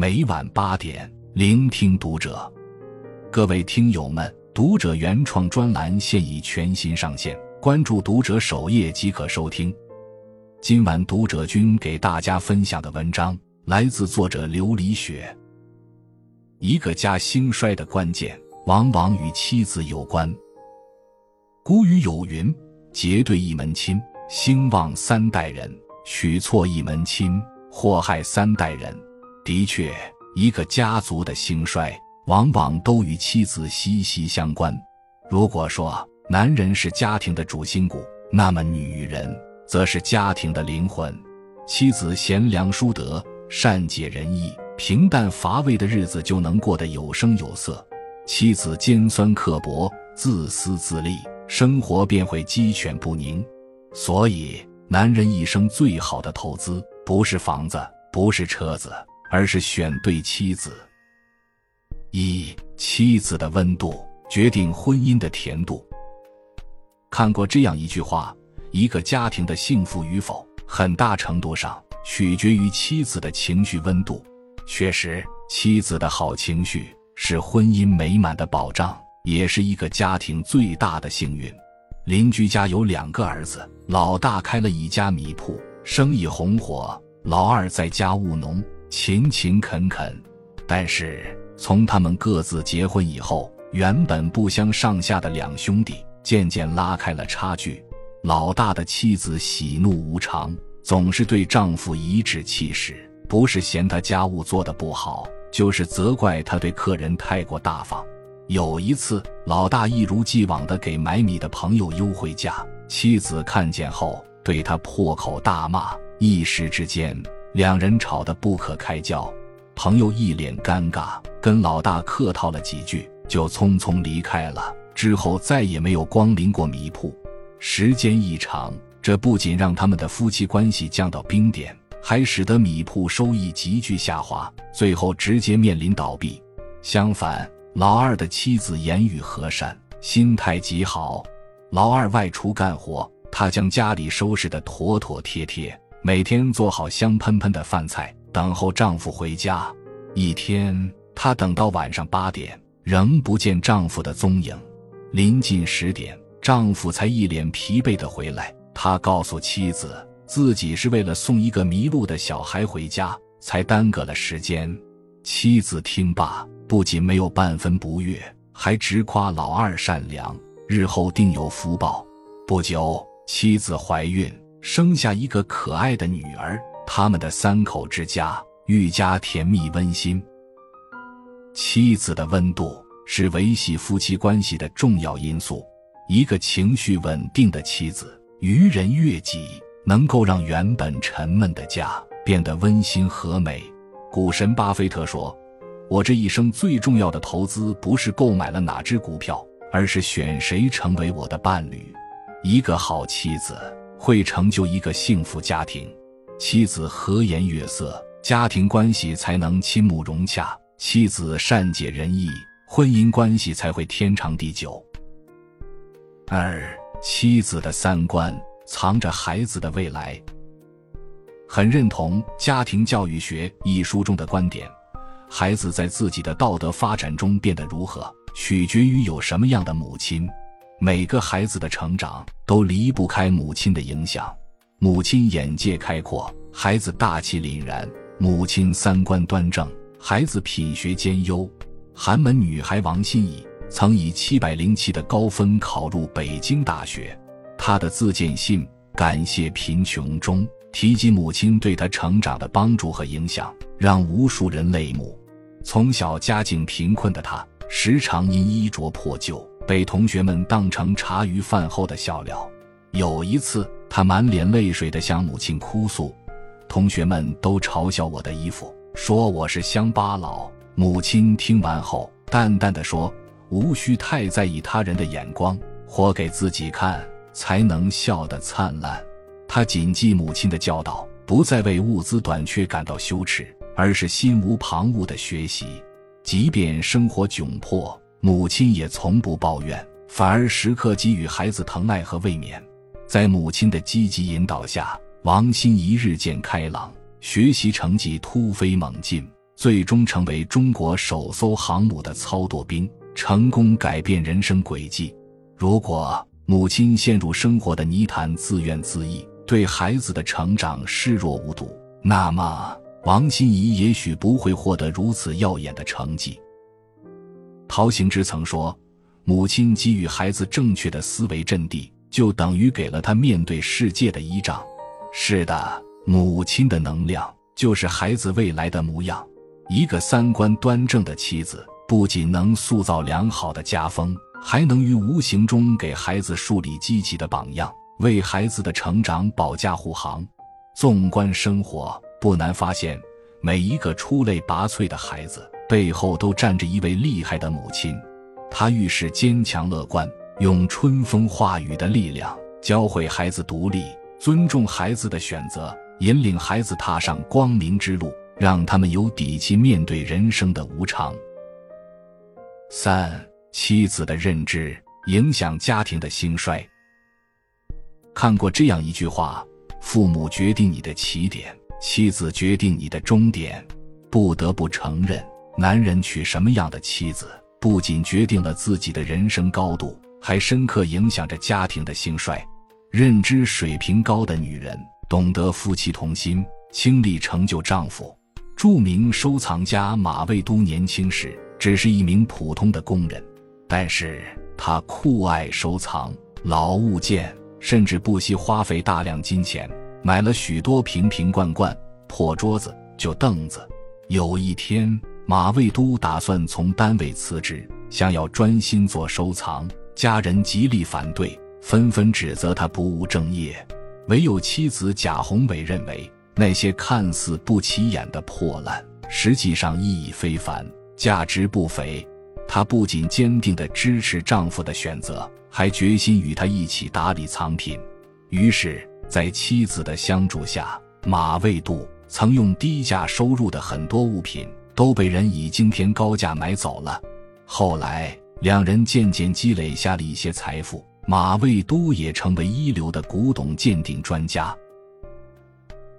每晚八点，聆听读者。各位听友们，读者原创专栏现已全新上线，关注读者首页即可收听。今晚读者君给大家分享的文章来自作者琉璃雪。一个家兴衰的关键，往往与妻子有关。古语有云：“结对一门亲，兴旺三代人；娶错一门亲，祸害三代人。”的确，一个家族的兴衰，往往都与妻子息息相关。如果说男人是家庭的主心骨，那么女人则是家庭的灵魂。妻子贤良淑德、善解人意。平淡乏味的日子就能过得有声有色，妻子尖酸刻薄、自私自利，生活便会鸡犬不宁。所以，男人一生最好的投资不是房子，不是车子，而是选对妻子。一妻子的温度决定婚姻的甜度。看过这样一句话：一个家庭的幸福与否，很大程度上取决于妻子的情绪温度。确实，妻子的好情绪是婚姻美满的保障，也是一个家庭最大的幸运。邻居家有两个儿子，老大开了一家米铺，生意红火；老二在家务农，勤勤恳恳。但是，从他们各自结婚以后，原本不相上下的两兄弟渐渐拉开了差距。老大的妻子喜怒无常，总是对丈夫颐指气使。不是嫌他家务做得不好，就是责怪他对客人太过大方。有一次，老大一如既往的给买米的朋友优惠价，妻子看见后对他破口大骂，一时之间两人吵得不可开交。朋友一脸尴尬，跟老大客套了几句，就匆匆离开了。之后再也没有光临过米铺。时间一长，这不仅让他们的夫妻关系降到冰点。还使得米铺收益急剧下滑，最后直接面临倒闭。相反，老二的妻子言语和善，心态极好。老二外出干活，他将家里收拾得妥妥帖帖，每天做好香喷喷的饭菜，等候丈夫回家。一天，她等到晚上八点，仍不见丈夫的踪影。临近十点，丈夫才一脸疲惫地回来。他告诉妻子。自己是为了送一个迷路的小孩回家，才耽搁了时间。妻子听罢，不仅没有半分不悦，还直夸老二善良，日后定有福报。不久，妻子怀孕，生下一个可爱的女儿，他们的三口之家愈加甜蜜温馨。妻子的温度是维系夫妻关系的重要因素，一个情绪稳定的妻子，于人悦己。能够让原本沉闷的家变得温馨和美。股神巴菲特说：“我这一生最重要的投资不是购买了哪只股票，而是选谁成为我的伴侣。一个好妻子会成就一个幸福家庭，妻子和颜悦色，家庭关系才能亲睦融洽；妻子善解人意，婚姻关系才会天长地久。”二，妻子的三观。藏着孩子的未来，很认同《家庭教育学》一书中的观点：孩子在自己的道德发展中变得如何，取决于有什么样的母亲。每个孩子的成长都离不开母亲的影响。母亲眼界开阔，孩子大气凛然；母亲三观端正，孩子品学兼优。寒门女孩王心怡曾以七百零七的高分考入北京大学。她的自荐信感谢贫穷中提及母亲对她成长的帮助和影响，让无数人泪目。从小家境贫困的她，时常因衣着破旧被同学们当成茶余饭后的笑料。有一次，他满脸泪水地向母亲哭诉：“同学们都嘲笑我的衣服，说我是乡巴佬。”母亲听完后，淡淡的说：“无需太在意他人的眼光，活给自己看。”才能笑得灿烂。他谨记母亲的教导，不再为物资短缺感到羞耻，而是心无旁骛的学习。即便生活窘迫，母亲也从不抱怨，反而时刻给予孩子疼爱和慰勉。在母亲的积极引导下，王心怡日渐开朗，学习成绩突飞猛进，最终成为中国首艘航母的操舵兵，成功改变人生轨迹。如果母亲陷入生活的泥潭，自怨自艾，对孩子的成长视若无睹，那么王心怡也许不会获得如此耀眼的成绩。陶行知曾说：“母亲给予孩子正确的思维阵地，就等于给了他面对世界的依仗。”是的，母亲的能量就是孩子未来的模样。一个三观端正的妻子，不仅能塑造良好的家风，还能于无形中给孩子树立积极的榜样，为孩子的成长保驾护航。纵观生活，不难发现，每一个出类拔萃的孩子背后都站着一位厉害的母亲。她遇事坚强乐观，用春风化雨的力量教会孩子独立。尊重孩子的选择，引领孩子踏上光明之路，让他们有底气面对人生的无常。三、妻子的认知影响家庭的兴衰。看过这样一句话：“父母决定你的起点，妻子决定你的终点。”不得不承认，男人娶什么样的妻子，不仅决定了自己的人生高度，还深刻影响着家庭的兴衰。认知水平高的女人懂得夫妻同心，倾力成就丈夫。著名收藏家马未都年轻时只是一名普通的工人，但是他酷爱收藏老物件，甚至不惜花费大量金钱买了许多瓶瓶罐罐、破桌子、旧凳子。有一天，马未都打算从单位辞职，想要专心做收藏，家人极力反对。纷纷指责他不务正业，唯有妻子贾宏伟认为那些看似不起眼的破烂，实际上意义非凡，价值不菲。她不仅坚定地支持丈夫的选择，还决心与他一起打理藏品。于是，在妻子的相助下，马未都曾用低价收入的很多物品都被人以惊天高价买走了。后来，两人渐渐积累下了一些财富。马未都也成为一流的古董鉴定专家。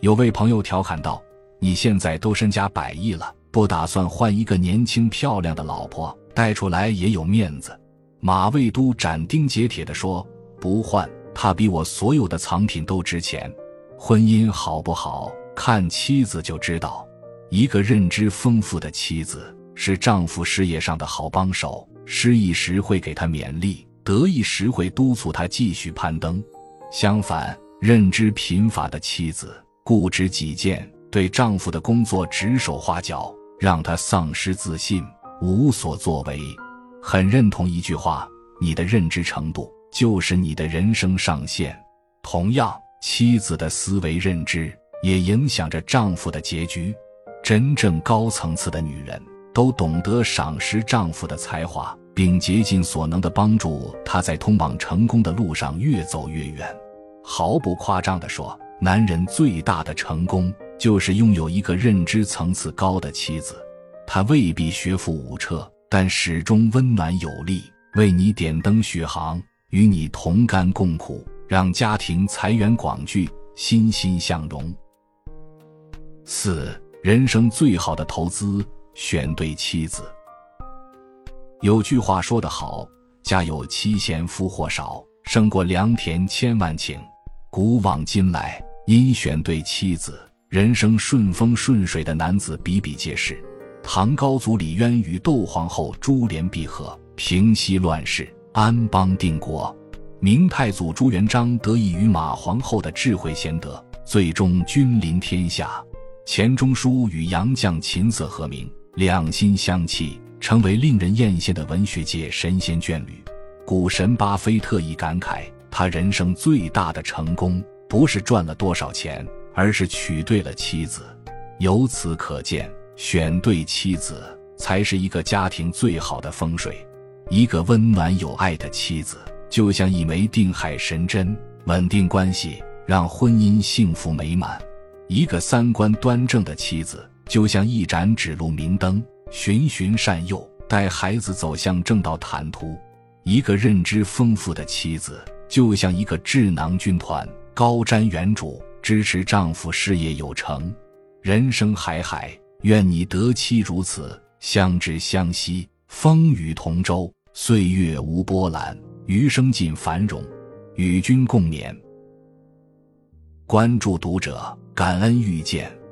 有位朋友调侃道：“你现在都身家百亿了，不打算换一个年轻漂亮的老婆带出来也有面子？”马未都斩钉截铁地说：“不换，他比我所有的藏品都值钱。婚姻好不好，看妻子就知道。一个认知丰富的妻子，是丈夫事业上的好帮手，失意时会给他勉励。”得意时会督促他继续攀登，相反，认知贫乏的妻子固执己见，对丈夫的工作指手画脚，让他丧失自信，无所作为。很认同一句话：你的认知程度就是你的人生上限。同样，妻子的思维认知也影响着丈夫的结局。真正高层次的女人都懂得赏识丈夫的才华。并竭尽所能地帮助他在通往成功的路上越走越远。毫不夸张地说，男人最大的成功就是拥有一个认知层次高的妻子。他未必学富五车，但始终温暖有力，为你点灯续航，与你同甘共苦，让家庭财源广聚，欣欣向荣。四，人生最好的投资，选对妻子。有句话说得好：“家有妻贤夫祸少，胜过良田千万顷。”古往今来，因选对妻子，人生顺风顺水的男子比比皆是。唐高祖李渊与窦皇后珠联璧合，平息乱世，安邦定国；明太祖朱元璋得益于马皇后的智慧贤德，最终君临天下。钱钟书与杨绛琴瑟和鸣，两心相契。成为令人艳羡的文学界神仙眷侣，股神巴菲特亦感慨，他人生最大的成功不是赚了多少钱，而是娶对了妻子。由此可见，选对妻子才是一个家庭最好的风水。一个温暖有爱的妻子，就像一枚定海神针，稳定关系，让婚姻幸福美满；一个三观端正的妻子，就像一盏指路明灯。循循善诱，带孩子走向正道坦途。一个认知丰富的妻子，就像一个智囊军团，高瞻远瞩，支持丈夫事业有成。人生海海，愿你得妻如此，相知相惜，风雨同舟，岁月无波澜，余生尽繁荣，与君共勉。关注读者，感恩遇见。